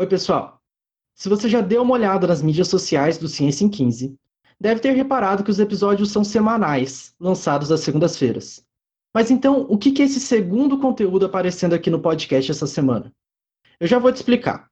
Oi, pessoal. Se você já deu uma olhada nas mídias sociais do Ciência em 15, deve ter reparado que os episódios são semanais, lançados às segundas-feiras. Mas então, o que é esse segundo conteúdo aparecendo aqui no podcast essa semana? Eu já vou te explicar.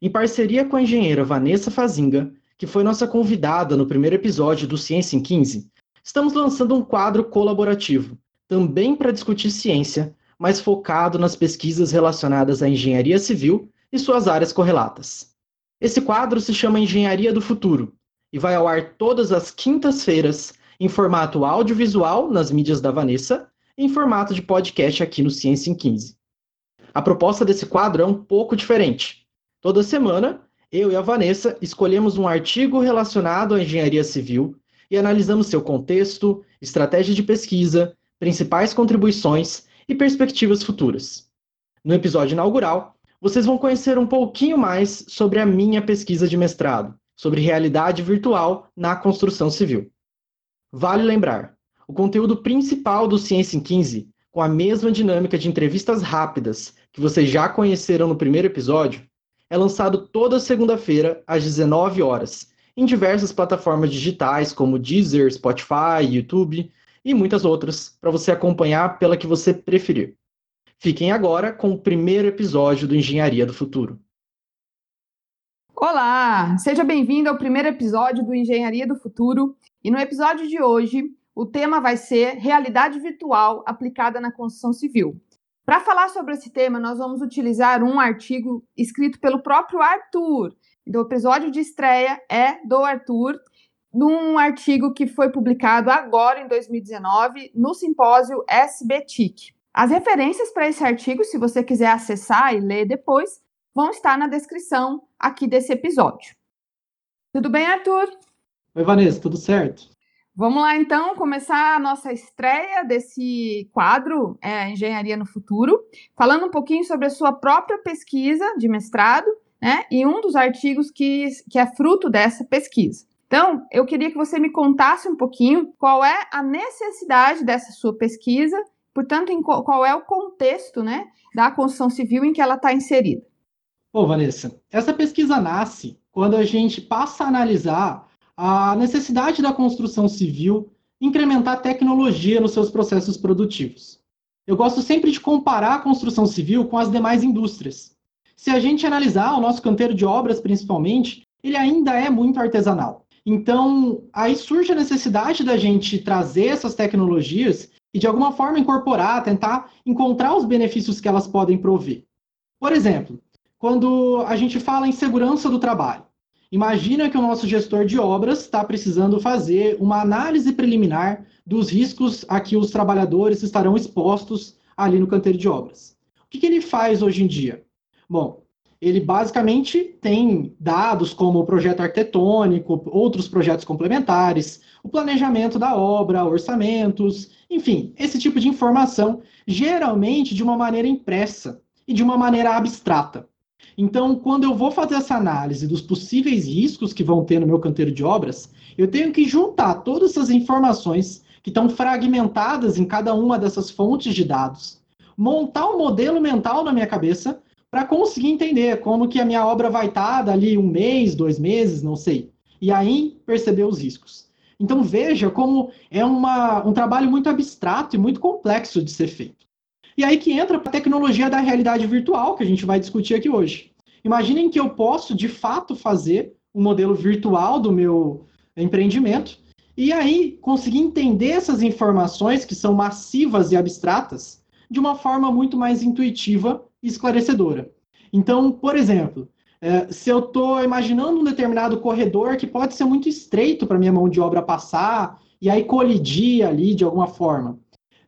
Em parceria com a engenheira Vanessa Fazinga, que foi nossa convidada no primeiro episódio do Ciência em 15, estamos lançando um quadro colaborativo, também para discutir ciência, mas focado nas pesquisas relacionadas à engenharia civil e suas áreas correlatas. Esse quadro se chama Engenharia do Futuro e vai ao ar todas as quintas-feiras em formato audiovisual nas mídias da Vanessa e em formato de podcast aqui no Ciência em 15. A proposta desse quadro é um pouco diferente. Toda semana, eu e a Vanessa escolhemos um artigo relacionado à engenharia civil e analisamos seu contexto, estratégia de pesquisa, principais contribuições e perspectivas futuras. No episódio inaugural, vocês vão conhecer um pouquinho mais sobre a minha pesquisa de mestrado, sobre realidade virtual na construção civil. Vale lembrar, o conteúdo principal do Ciência em 15, com a mesma dinâmica de entrevistas rápidas que vocês já conheceram no primeiro episódio, é lançado toda segunda-feira às 19 horas, em diversas plataformas digitais como Deezer, Spotify, YouTube e muitas outras, para você acompanhar pela que você preferir. Fiquem agora com o primeiro episódio do Engenharia do Futuro. Olá, seja bem-vindo ao primeiro episódio do Engenharia do Futuro. E no episódio de hoje, o tema vai ser realidade virtual aplicada na construção civil. Para falar sobre esse tema, nós vamos utilizar um artigo escrito pelo próprio Arthur. O episódio de estreia é do Arthur, num artigo que foi publicado agora em 2019 no simpósio SBTIC. As referências para esse artigo, se você quiser acessar e ler depois, vão estar na descrição aqui desse episódio. Tudo bem, Arthur? Oi, Vanessa, tudo certo? Vamos lá, então, começar a nossa estreia desse quadro é, Engenharia no Futuro, falando um pouquinho sobre a sua própria pesquisa de mestrado, né, e um dos artigos que, que é fruto dessa pesquisa. Então, eu queria que você me contasse um pouquinho qual é a necessidade dessa sua pesquisa Portanto, em qual, qual é o contexto né, da construção civil em que ela está inserida? Bom, Vanessa, essa pesquisa nasce quando a gente passa a analisar a necessidade da construção civil incrementar tecnologia nos seus processos produtivos. Eu gosto sempre de comparar a construção civil com as demais indústrias. Se a gente analisar o nosso canteiro de obras, principalmente, ele ainda é muito artesanal. Então, aí surge a necessidade da gente trazer essas tecnologias e de alguma forma incorporar, tentar encontrar os benefícios que elas podem prover. Por exemplo, quando a gente fala em segurança do trabalho, imagina que o nosso gestor de obras está precisando fazer uma análise preliminar dos riscos a que os trabalhadores estarão expostos ali no canteiro de obras. O que, que ele faz hoje em dia? Bom, ele basicamente tem dados como o projeto arquitetônico, outros projetos complementares, o planejamento da obra, orçamentos, enfim, esse tipo de informação, geralmente de uma maneira impressa e de uma maneira abstrata. Então, quando eu vou fazer essa análise dos possíveis riscos que vão ter no meu canteiro de obras, eu tenho que juntar todas essas informações que estão fragmentadas em cada uma dessas fontes de dados, montar um modelo mental na minha cabeça para conseguir entender como que a minha obra vai estar tá dali um mês, dois meses, não sei. E aí perceber os riscos. Então veja como é uma, um trabalho muito abstrato e muito complexo de ser feito. E aí que entra a tecnologia da realidade virtual que a gente vai discutir aqui hoje. Imaginem que eu posso de fato fazer um modelo virtual do meu empreendimento e aí conseguir entender essas informações que são massivas e abstratas de uma forma muito mais intuitiva esclarecedora. Então, por exemplo, é, se eu estou imaginando um determinado corredor que pode ser muito estreito para minha mão de obra passar e aí colidir ali de alguma forma.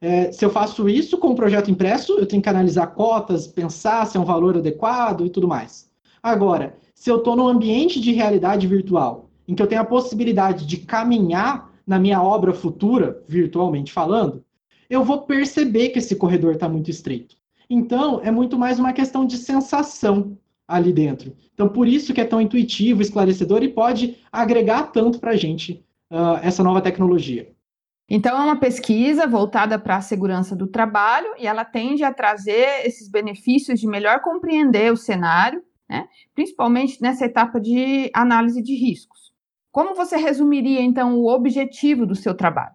É, se eu faço isso com o projeto impresso, eu tenho que analisar cotas, pensar se é um valor adequado e tudo mais. Agora, se eu estou num ambiente de realidade virtual, em que eu tenho a possibilidade de caminhar na minha obra futura, virtualmente falando, eu vou perceber que esse corredor está muito estreito. Então, é muito mais uma questão de sensação ali dentro. Então, por isso que é tão intuitivo, esclarecedor e pode agregar tanto para a gente uh, essa nova tecnologia. Então, é uma pesquisa voltada para a segurança do trabalho e ela tende a trazer esses benefícios de melhor compreender o cenário, né? principalmente nessa etapa de análise de riscos. Como você resumiria, então, o objetivo do seu trabalho?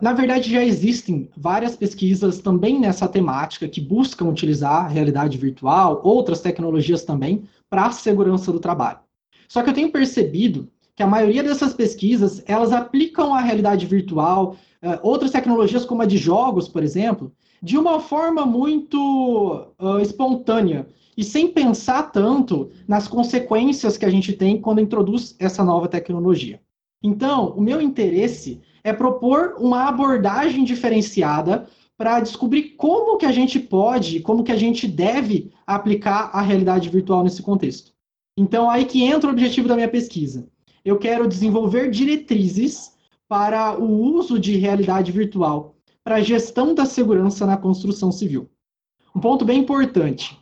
Na verdade, já existem várias pesquisas também nessa temática que buscam utilizar a realidade virtual, outras tecnologias também, para a segurança do trabalho. Só que eu tenho percebido que a maioria dessas pesquisas, elas aplicam a realidade virtual, uh, outras tecnologias como a de jogos, por exemplo, de uma forma muito uh, espontânea e sem pensar tanto nas consequências que a gente tem quando introduz essa nova tecnologia. Então, o meu interesse é propor uma abordagem diferenciada para descobrir como que a gente pode, como que a gente deve aplicar a realidade virtual nesse contexto. Então, aí que entra o objetivo da minha pesquisa. Eu quero desenvolver diretrizes para o uso de realidade virtual para a gestão da segurança na construção civil. Um ponto bem importante.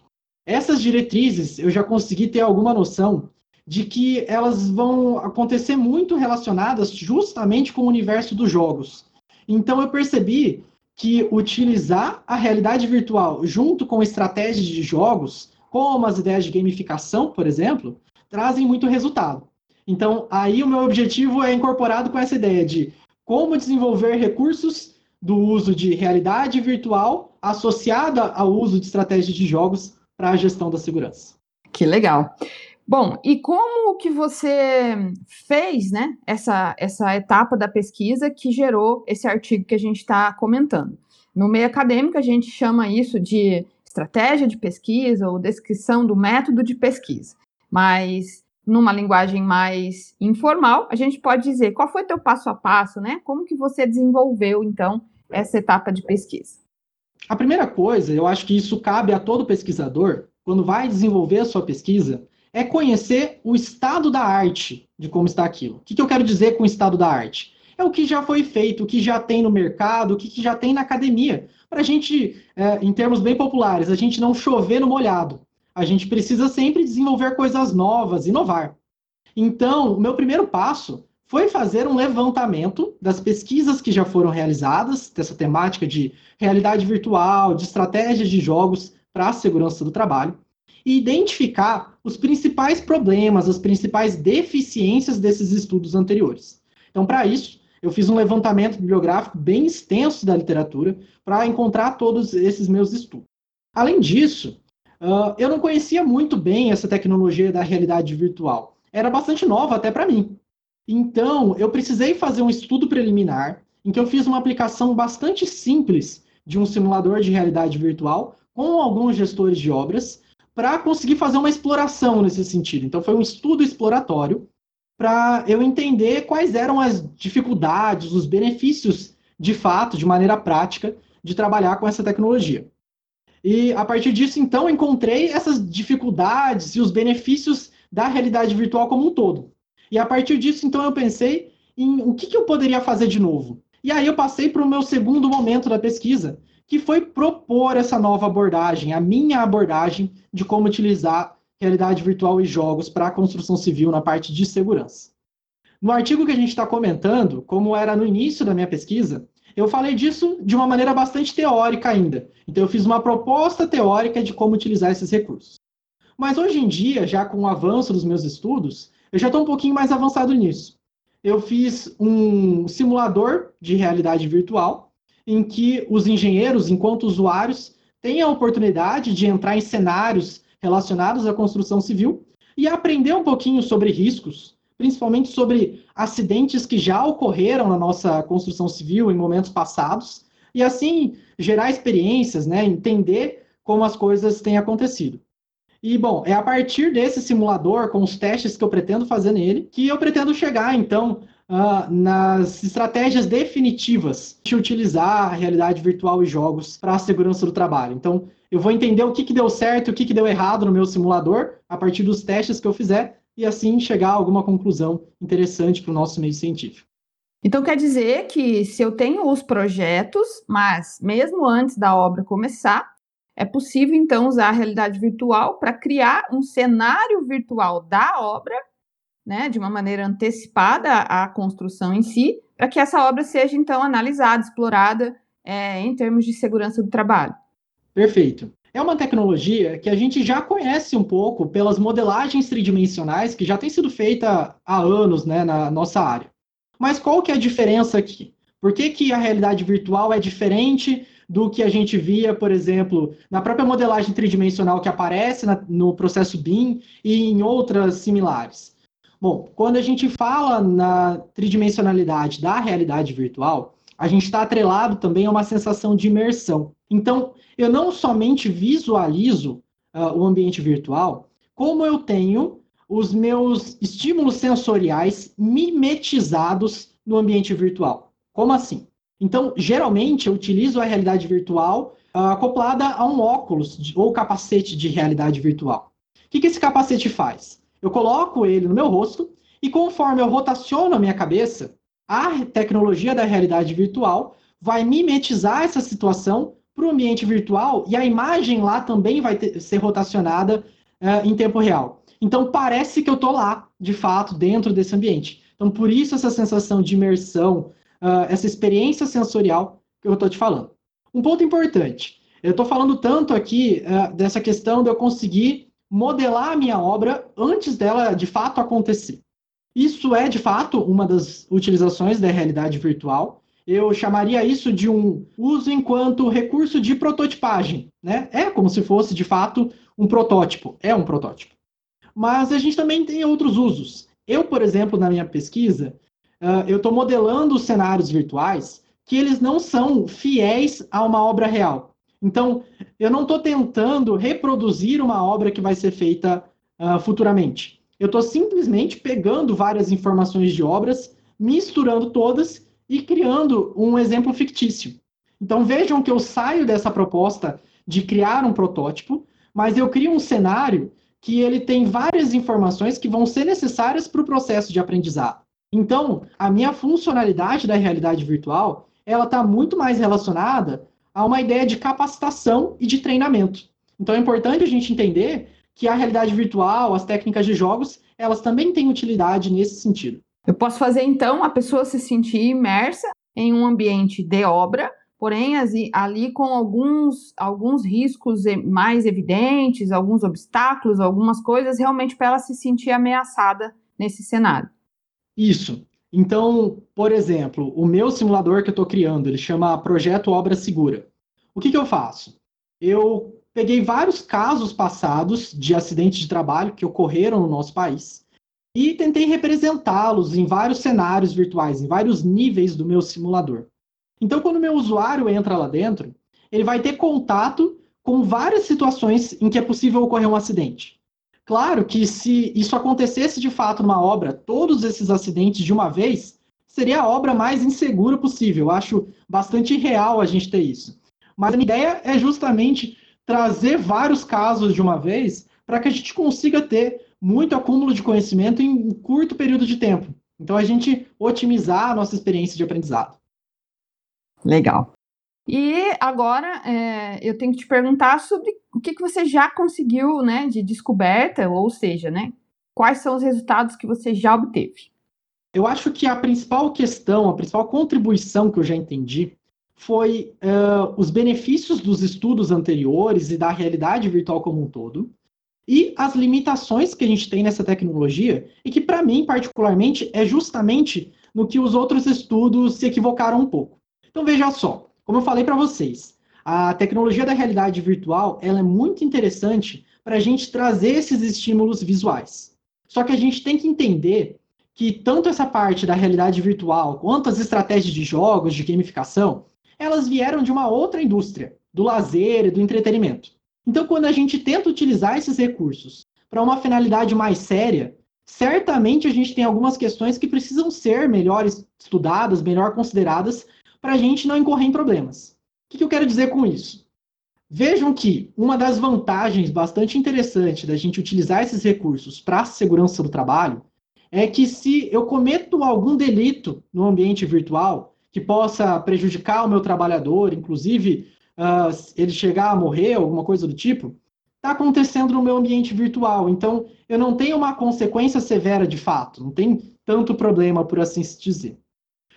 Essas diretrizes, eu já consegui ter alguma noção de que elas vão acontecer muito relacionadas justamente com o universo dos jogos. Então eu percebi que utilizar a realidade virtual junto com estratégias de jogos, como as ideias de gamificação, por exemplo, trazem muito resultado. Então, aí o meu objetivo é incorporado com essa ideia de como desenvolver recursos do uso de realidade virtual associada ao uso de estratégias de jogos para a gestão da segurança. Que legal. Bom, e como que você fez, né, essa, essa etapa da pesquisa que gerou esse artigo que a gente está comentando? No meio acadêmico, a gente chama isso de estratégia de pesquisa ou descrição do método de pesquisa. Mas numa linguagem mais informal, a gente pode dizer qual foi teu passo a passo, né? Como que você desenvolveu, então, essa etapa de pesquisa? A primeira coisa, eu acho que isso cabe a todo pesquisador, quando vai desenvolver a sua pesquisa, é conhecer o estado da arte de como está aquilo. O que, que eu quero dizer com o estado da arte? É o que já foi feito, o que já tem no mercado, o que, que já tem na academia. Para a gente, é, em termos bem populares, a gente não chover no molhado. A gente precisa sempre desenvolver coisas novas, inovar. Então, o meu primeiro passo foi fazer um levantamento das pesquisas que já foram realizadas, dessa temática de realidade virtual, de estratégias de jogos para a segurança do trabalho, e identificar os principais problemas, as principais deficiências desses estudos anteriores. Então, para isso, eu fiz um levantamento bibliográfico bem extenso da literatura para encontrar todos esses meus estudos. Além disso, uh, eu não conhecia muito bem essa tecnologia da realidade virtual. Era bastante nova até para mim. Então, eu precisei fazer um estudo preliminar em que eu fiz uma aplicação bastante simples de um simulador de realidade virtual com alguns gestores de obras para conseguir fazer uma exploração nesse sentido. Então, foi um estudo exploratório para eu entender quais eram as dificuldades, os benefícios de fato, de maneira prática, de trabalhar com essa tecnologia. E a partir disso, então, encontrei essas dificuldades e os benefícios da realidade virtual como um todo. E a partir disso, então, eu pensei em o que, que eu poderia fazer de novo. E aí eu passei para o meu segundo momento da pesquisa, que foi propor essa nova abordagem, a minha abordagem de como utilizar realidade virtual e jogos para a construção civil na parte de segurança. No artigo que a gente está comentando, como era no início da minha pesquisa, eu falei disso de uma maneira bastante teórica ainda. Então, eu fiz uma proposta teórica de como utilizar esses recursos. Mas hoje em dia, já com o avanço dos meus estudos, eu já estou um pouquinho mais avançado nisso. Eu fiz um simulador de realidade virtual em que os engenheiros, enquanto usuários, têm a oportunidade de entrar em cenários relacionados à construção civil e aprender um pouquinho sobre riscos, principalmente sobre acidentes que já ocorreram na nossa construção civil em momentos passados, e assim gerar experiências, né, entender como as coisas têm acontecido. E, bom, é a partir desse simulador, com os testes que eu pretendo fazer nele, que eu pretendo chegar, então, uh, nas estratégias definitivas de utilizar a realidade virtual e jogos para a segurança do trabalho. Então, eu vou entender o que, que deu certo e o que, que deu errado no meu simulador a partir dos testes que eu fizer e assim chegar a alguma conclusão interessante para o nosso meio científico. Então quer dizer que se eu tenho os projetos, mas mesmo antes da obra começar, é possível então usar a realidade virtual para criar um cenário virtual da obra né, de uma maneira antecipada à construção em si, para que essa obra seja então analisada, explorada é, em termos de segurança do trabalho. Perfeito. é uma tecnologia que a gente já conhece um pouco pelas modelagens tridimensionais que já tem sido feita há anos né, na nossa área. Mas qual que é a diferença aqui? Por que, que a realidade virtual é diferente do que a gente via, por exemplo, na própria modelagem tridimensional que aparece na, no processo BIM e em outras similares? Bom, quando a gente fala na tridimensionalidade da realidade virtual, a gente está atrelado também a uma sensação de imersão. Então, eu não somente visualizo uh, o ambiente virtual, como eu tenho os meus estímulos sensoriais mimetizados no ambiente virtual. Como assim? Então, geralmente, eu utilizo a realidade virtual uh, acoplada a um óculos de, ou capacete de realidade virtual. O que, que esse capacete faz? Eu coloco ele no meu rosto e conforme eu rotaciono a minha cabeça, a tecnologia da realidade virtual vai mimetizar essa situação para o ambiente virtual e a imagem lá também vai ter, ser rotacionada uh, em tempo real. Então parece que eu estou lá, de fato, dentro desse ambiente. Então por isso essa sensação de imersão, uh, essa experiência sensorial que eu estou te falando. Um ponto importante, eu estou falando tanto aqui uh, dessa questão de eu conseguir modelar a minha obra antes dela de fato acontecer. Isso é, de fato, uma das utilizações da realidade virtual. Eu chamaria isso de um uso enquanto recurso de prototipagem. Né? É como se fosse, de fato, um protótipo. É um protótipo. Mas a gente também tem outros usos. Eu, por exemplo, na minha pesquisa, eu estou modelando cenários virtuais que eles não são fiéis a uma obra real. Então, eu não estou tentando reproduzir uma obra que vai ser feita uh, futuramente. Eu estou simplesmente pegando várias informações de obras, misturando todas e criando um exemplo fictício. Então vejam que eu saio dessa proposta de criar um protótipo, mas eu crio um cenário que ele tem várias informações que vão ser necessárias para o processo de aprendizado. Então, a minha funcionalidade da realidade virtual, ela está muito mais relacionada a uma ideia de capacitação e de treinamento. Então, é importante a gente entender que a realidade virtual, as técnicas de jogos, elas também têm utilidade nesse sentido. Eu posso fazer, então, a pessoa se sentir imersa em um ambiente de obra, porém ali com alguns, alguns riscos mais evidentes, alguns obstáculos, algumas coisas, realmente para ela se sentir ameaçada nesse cenário. Isso. Então, por exemplo, o meu simulador que eu estou criando, ele chama Projeto Obra Segura. O que, que eu faço? Eu peguei vários casos passados de acidentes de trabalho que ocorreram no nosso país e tentei representá-los em vários cenários virtuais, em vários níveis do meu simulador. Então, quando o meu usuário entra lá dentro, ele vai ter contato com várias situações em que é possível ocorrer um acidente. Claro que se isso acontecesse de fato numa obra, todos esses acidentes de uma vez, seria a obra mais insegura possível. Eu acho bastante irreal a gente ter isso. Mas a ideia é justamente trazer vários casos de uma vez para que a gente consiga ter muito acúmulo de conhecimento em um curto período de tempo. Então, a gente otimizar a nossa experiência de aprendizado. Legal. E agora é, eu tenho que te perguntar sobre o que, que você já conseguiu né, de descoberta, ou seja, né, quais são os resultados que você já obteve. Eu acho que a principal questão, a principal contribuição que eu já entendi foi uh, os benefícios dos estudos anteriores e da realidade virtual como um todo, e as limitações que a gente tem nessa tecnologia, e que, para mim, particularmente, é justamente no que os outros estudos se equivocaram um pouco. Então, veja só, como eu falei para vocês, a tecnologia da realidade virtual ela é muito interessante para a gente trazer esses estímulos visuais. Só que a gente tem que entender que tanto essa parte da realidade virtual quanto as estratégias de jogos, de gamificação, elas vieram de uma outra indústria, do lazer e do entretenimento. Então, quando a gente tenta utilizar esses recursos para uma finalidade mais séria, certamente a gente tem algumas questões que precisam ser melhor estudadas, melhor consideradas, para a gente não incorrer em problemas. O que eu quero dizer com isso? Vejam que uma das vantagens bastante interessantes da gente utilizar esses recursos para a segurança do trabalho é que se eu cometo algum delito no ambiente virtual, que possa prejudicar o meu trabalhador, inclusive uh, ele chegar a morrer, alguma coisa do tipo, está acontecendo no meu ambiente virtual. Então, eu não tenho uma consequência severa de fato, não tem tanto problema, por assim se dizer.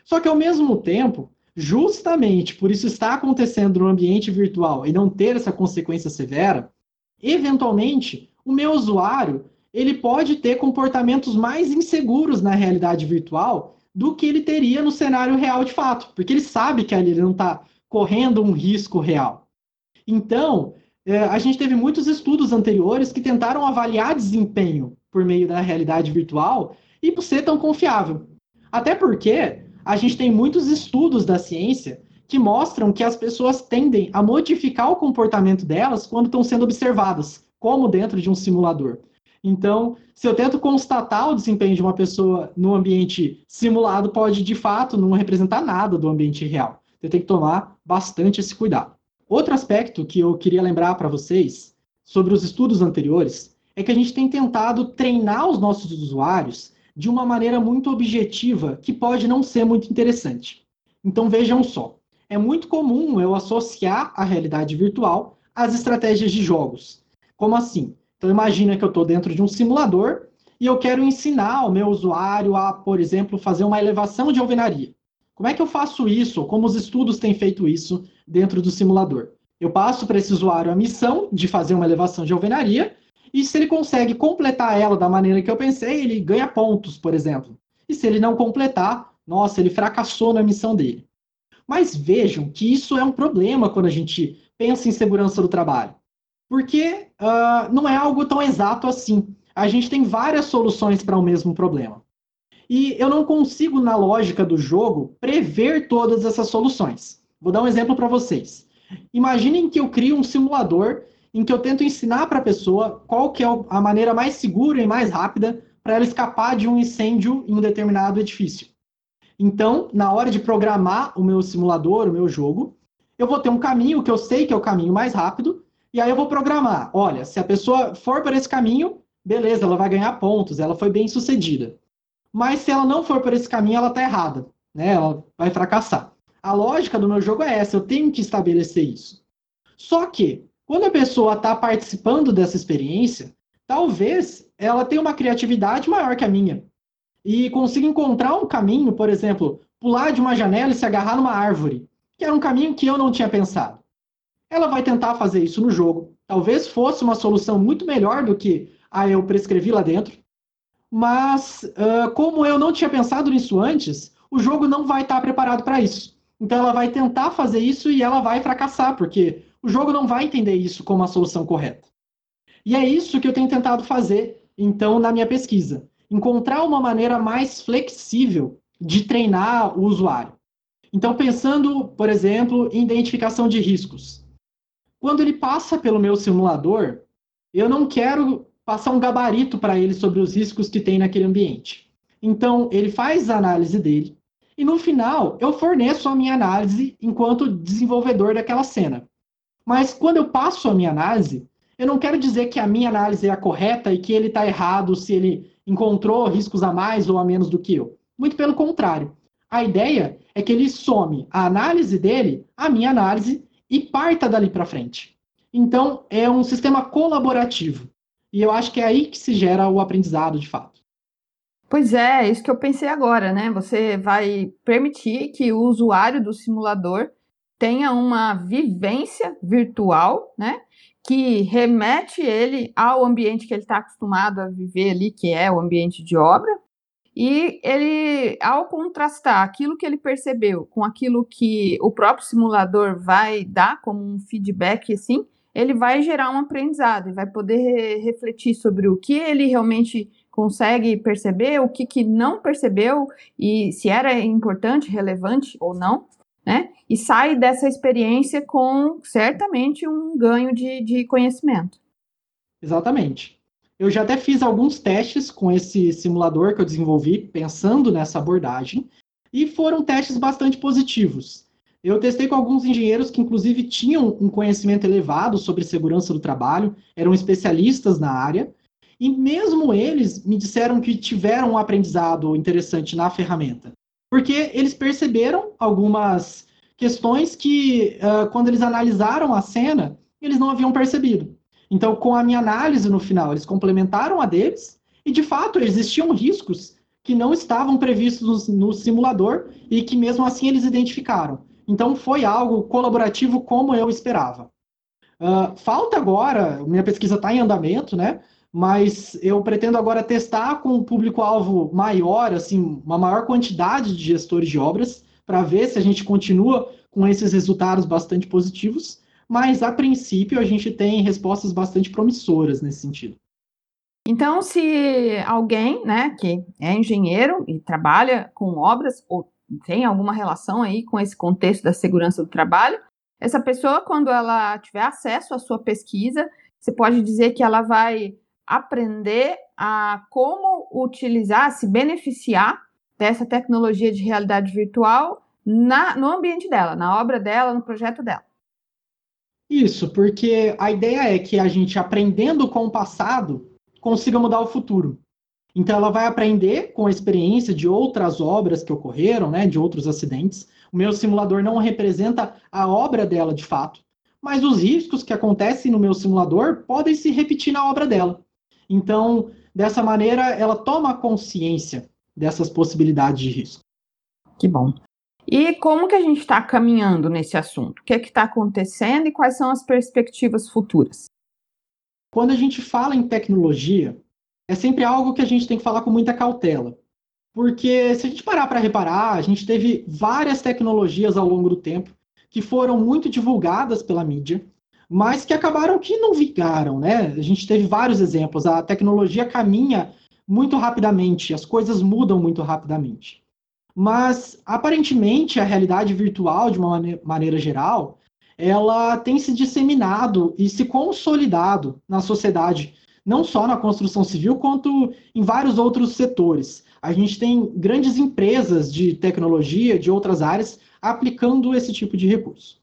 Só que, ao mesmo tempo, justamente por isso estar acontecendo no ambiente virtual e não ter essa consequência severa, eventualmente o meu usuário ele pode ter comportamentos mais inseguros na realidade virtual do que ele teria no cenário real de fato, porque ele sabe que ali ele não está correndo um risco real. Então, é, a gente teve muitos estudos anteriores que tentaram avaliar desempenho por meio da realidade virtual e por ser tão confiável. Até porque a gente tem muitos estudos da ciência que mostram que as pessoas tendem a modificar o comportamento delas quando estão sendo observadas, como dentro de um simulador. Então, se eu tento constatar o desempenho de uma pessoa no ambiente simulado, pode de fato não representar nada do ambiente real. Você tem que tomar bastante esse cuidado. Outro aspecto que eu queria lembrar para vocês sobre os estudos anteriores é que a gente tem tentado treinar os nossos usuários de uma maneira muito objetiva, que pode não ser muito interessante. Então vejam só, é muito comum eu associar a realidade virtual às estratégias de jogos. Como assim? Então imagina que eu estou dentro de um simulador e eu quero ensinar o meu usuário a, por exemplo, fazer uma elevação de alvenaria. Como é que eu faço isso? Como os estudos têm feito isso dentro do simulador? Eu passo para esse usuário a missão de fazer uma elevação de alvenaria e se ele consegue completar ela da maneira que eu pensei, ele ganha pontos, por exemplo. E se ele não completar, nossa, ele fracassou na missão dele. Mas vejam que isso é um problema quando a gente pensa em segurança do trabalho porque uh, não é algo tão exato assim. A gente tem várias soluções para o mesmo problema. E eu não consigo, na lógica do jogo, prever todas essas soluções. Vou dar um exemplo para vocês. Imaginem que eu crio um simulador em que eu tento ensinar para a pessoa qual que é a maneira mais segura e mais rápida para ela escapar de um incêndio em um determinado edifício. Então, na hora de programar o meu simulador, o meu jogo, eu vou ter um caminho que eu sei que é o caminho mais rápido, e aí eu vou programar. Olha, se a pessoa for por esse caminho, beleza, ela vai ganhar pontos, ela foi bem sucedida. Mas se ela não for por esse caminho, ela está errada, né? Ela vai fracassar. A lógica do meu jogo é essa, eu tenho que estabelecer isso. Só que, quando a pessoa está participando dessa experiência, talvez ela tenha uma criatividade maior que a minha. E consiga encontrar um caminho, por exemplo, pular de uma janela e se agarrar numa árvore, que era um caminho que eu não tinha pensado ela vai tentar fazer isso no jogo. Talvez fosse uma solução muito melhor do que a eu prescrevi lá dentro, mas uh, como eu não tinha pensado nisso antes, o jogo não vai estar preparado para isso. Então ela vai tentar fazer isso e ela vai fracassar, porque o jogo não vai entender isso como a solução correta. E é isso que eu tenho tentado fazer, então, na minha pesquisa. Encontrar uma maneira mais flexível de treinar o usuário. Então, pensando, por exemplo, em identificação de riscos. Quando ele passa pelo meu simulador, eu não quero passar um gabarito para ele sobre os riscos que tem naquele ambiente. Então, ele faz a análise dele e no final eu forneço a minha análise enquanto desenvolvedor daquela cena. Mas quando eu passo a minha análise, eu não quero dizer que a minha análise é a correta e que ele está errado se ele encontrou riscos a mais ou a menos do que eu. Muito pelo contrário. A ideia é que ele some a análise dele à minha análise e parta dali para frente. Então, é um sistema colaborativo. E eu acho que é aí que se gera o aprendizado de fato. Pois é, isso que eu pensei agora, né? Você vai permitir que o usuário do simulador tenha uma vivência virtual, né? Que remete ele ao ambiente que ele está acostumado a viver ali, que é o ambiente de obra, e ele, ao contrastar aquilo que ele percebeu com aquilo que o próprio simulador vai dar como um feedback, assim, ele vai gerar um aprendizado e vai poder refletir sobre o que ele realmente consegue perceber, o que, que não percebeu e se era importante, relevante ou não, né? E sai dessa experiência com certamente um ganho de, de conhecimento. Exatamente. Eu já até fiz alguns testes com esse simulador que eu desenvolvi, pensando nessa abordagem, e foram testes bastante positivos. Eu testei com alguns engenheiros que, inclusive, tinham um conhecimento elevado sobre segurança do trabalho, eram especialistas na área, e mesmo eles me disseram que tiveram um aprendizado interessante na ferramenta, porque eles perceberam algumas questões que, uh, quando eles analisaram a cena, eles não haviam percebido. Então, com a minha análise no final, eles complementaram a deles, e de fato existiam riscos que não estavam previstos no, no simulador e que mesmo assim eles identificaram. Então foi algo colaborativo como eu esperava. Uh, falta agora, minha pesquisa está em andamento, né? Mas eu pretendo agora testar com um público-alvo maior, assim, uma maior quantidade de gestores de obras, para ver se a gente continua com esses resultados bastante positivos. Mas a princípio a gente tem respostas bastante promissoras nesse sentido. Então, se alguém, né, que é engenheiro e trabalha com obras ou tem alguma relação aí com esse contexto da segurança do trabalho, essa pessoa, quando ela tiver acesso à sua pesquisa, você pode dizer que ela vai aprender a como utilizar, se beneficiar dessa tecnologia de realidade virtual na, no ambiente dela, na obra dela, no projeto dela. Isso, porque a ideia é que a gente, aprendendo com o passado, consiga mudar o futuro. Então, ela vai aprender com a experiência de outras obras que ocorreram, né, de outros acidentes. O meu simulador não representa a obra dela de fato, mas os riscos que acontecem no meu simulador podem se repetir na obra dela. Então, dessa maneira, ela toma consciência dessas possibilidades de risco. Que bom. E como que a gente está caminhando nesse assunto? O que é está acontecendo e quais são as perspectivas futuras? Quando a gente fala em tecnologia, é sempre algo que a gente tem que falar com muita cautela. Porque se a gente parar para reparar, a gente teve várias tecnologias ao longo do tempo que foram muito divulgadas pela mídia, mas que acabaram que não vingaram, né? A gente teve vários exemplos. A tecnologia caminha muito rapidamente, as coisas mudam muito rapidamente. Mas, aparentemente, a realidade virtual, de uma maneira geral, ela tem se disseminado e se consolidado na sociedade, não só na construção civil, quanto em vários outros setores. A gente tem grandes empresas de tecnologia, de outras áreas, aplicando esse tipo de recurso.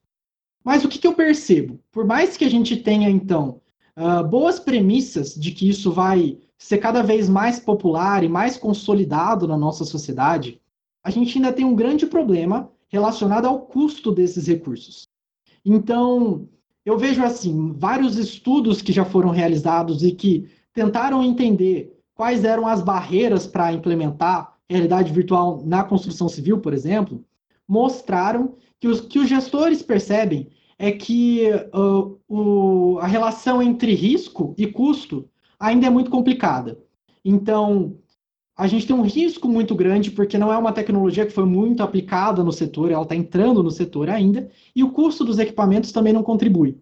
Mas o que, que eu percebo? Por mais que a gente tenha, então, uh, boas premissas de que isso vai ser cada vez mais popular e mais consolidado na nossa sociedade, a gente ainda tem um grande problema relacionado ao custo desses recursos. Então, eu vejo assim, vários estudos que já foram realizados e que tentaram entender quais eram as barreiras para implementar realidade virtual na construção civil, por exemplo, mostraram que os que os gestores percebem é que uh, o, a relação entre risco e custo ainda é muito complicada. Então, a gente tem um risco muito grande, porque não é uma tecnologia que foi muito aplicada no setor, ela está entrando no setor ainda, e o custo dos equipamentos também não contribui.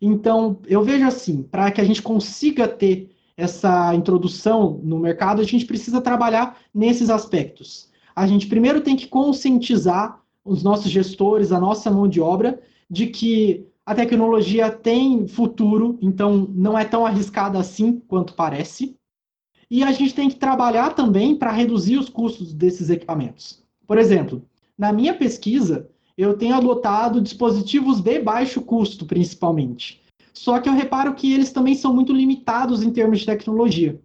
Então, eu vejo assim, para que a gente consiga ter essa introdução no mercado, a gente precisa trabalhar nesses aspectos. A gente primeiro tem que conscientizar os nossos gestores, a nossa mão de obra, de que a tecnologia tem futuro, então não é tão arriscada assim quanto parece. E a gente tem que trabalhar também para reduzir os custos desses equipamentos. Por exemplo, na minha pesquisa, eu tenho adotado dispositivos de baixo custo, principalmente. Só que eu reparo que eles também são muito limitados em termos de tecnologia.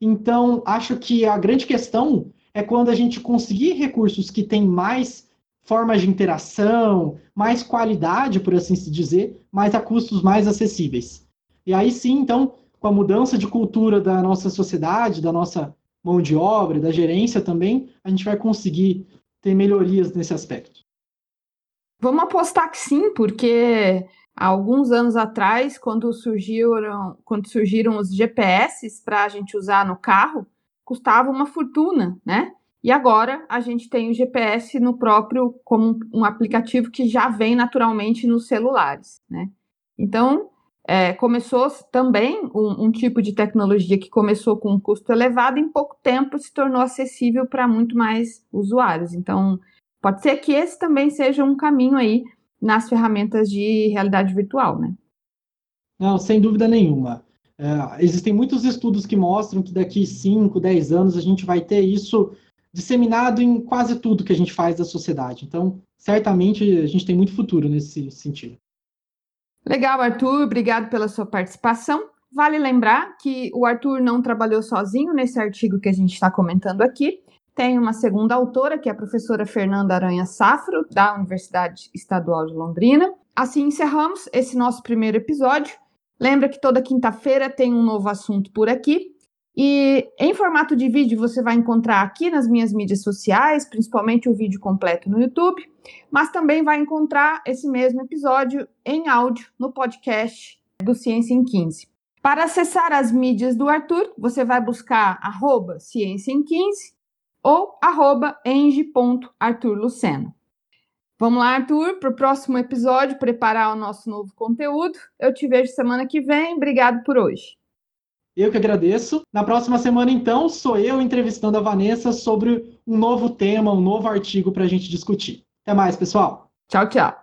Então, acho que a grande questão é quando a gente conseguir recursos que têm mais formas de interação, mais qualidade, por assim se dizer, mas a custos mais acessíveis. E aí sim, então, com a mudança de cultura da nossa sociedade, da nossa mão de obra, da gerência também, a gente vai conseguir ter melhorias nesse aspecto. Vamos apostar que sim, porque há alguns anos atrás, quando surgiram, quando surgiram os GPS para a gente usar no carro, custava uma fortuna, né? E agora a gente tem o GPS no próprio como um aplicativo que já vem naturalmente nos celulares, né? Então é, começou também um, um, tipo de tecnologia que começou com um custo elevado, em pouco tempo se tornou acessível para muito mais usuários. Então, pode ser que esse também seja um caminho aí nas ferramentas de realidade virtual, né? Não, sem dúvida nenhuma. É, existem muitos estudos que mostram que daqui 5, 10 anos a gente vai ter isso disseminado em quase tudo que a gente faz da sociedade. Então, certamente a gente tem muito futuro nesse sentido. Legal, Arthur, obrigado pela sua participação. Vale lembrar que o Arthur não trabalhou sozinho nesse artigo que a gente está comentando aqui. Tem uma segunda autora, que é a professora Fernanda Aranha Safro, da Universidade Estadual de Londrina. Assim encerramos esse nosso primeiro episódio. Lembra que toda quinta-feira tem um novo assunto por aqui. E em formato de vídeo você vai encontrar aqui nas minhas mídias sociais, principalmente o vídeo completo no YouTube, mas também vai encontrar esse mesmo episódio em áudio no podcast do Ciência em 15. Para acessar as mídias do Arthur, você vai buscar arroba ciência em 15 ou arroba eng.arturluceno. Vamos lá, Arthur, para o próximo episódio, preparar o nosso novo conteúdo. Eu te vejo semana que vem. Obrigado por hoje. Eu que agradeço. Na próxima semana, então, sou eu entrevistando a Vanessa sobre um novo tema, um novo artigo para a gente discutir. Até mais, pessoal. Tchau, tchau.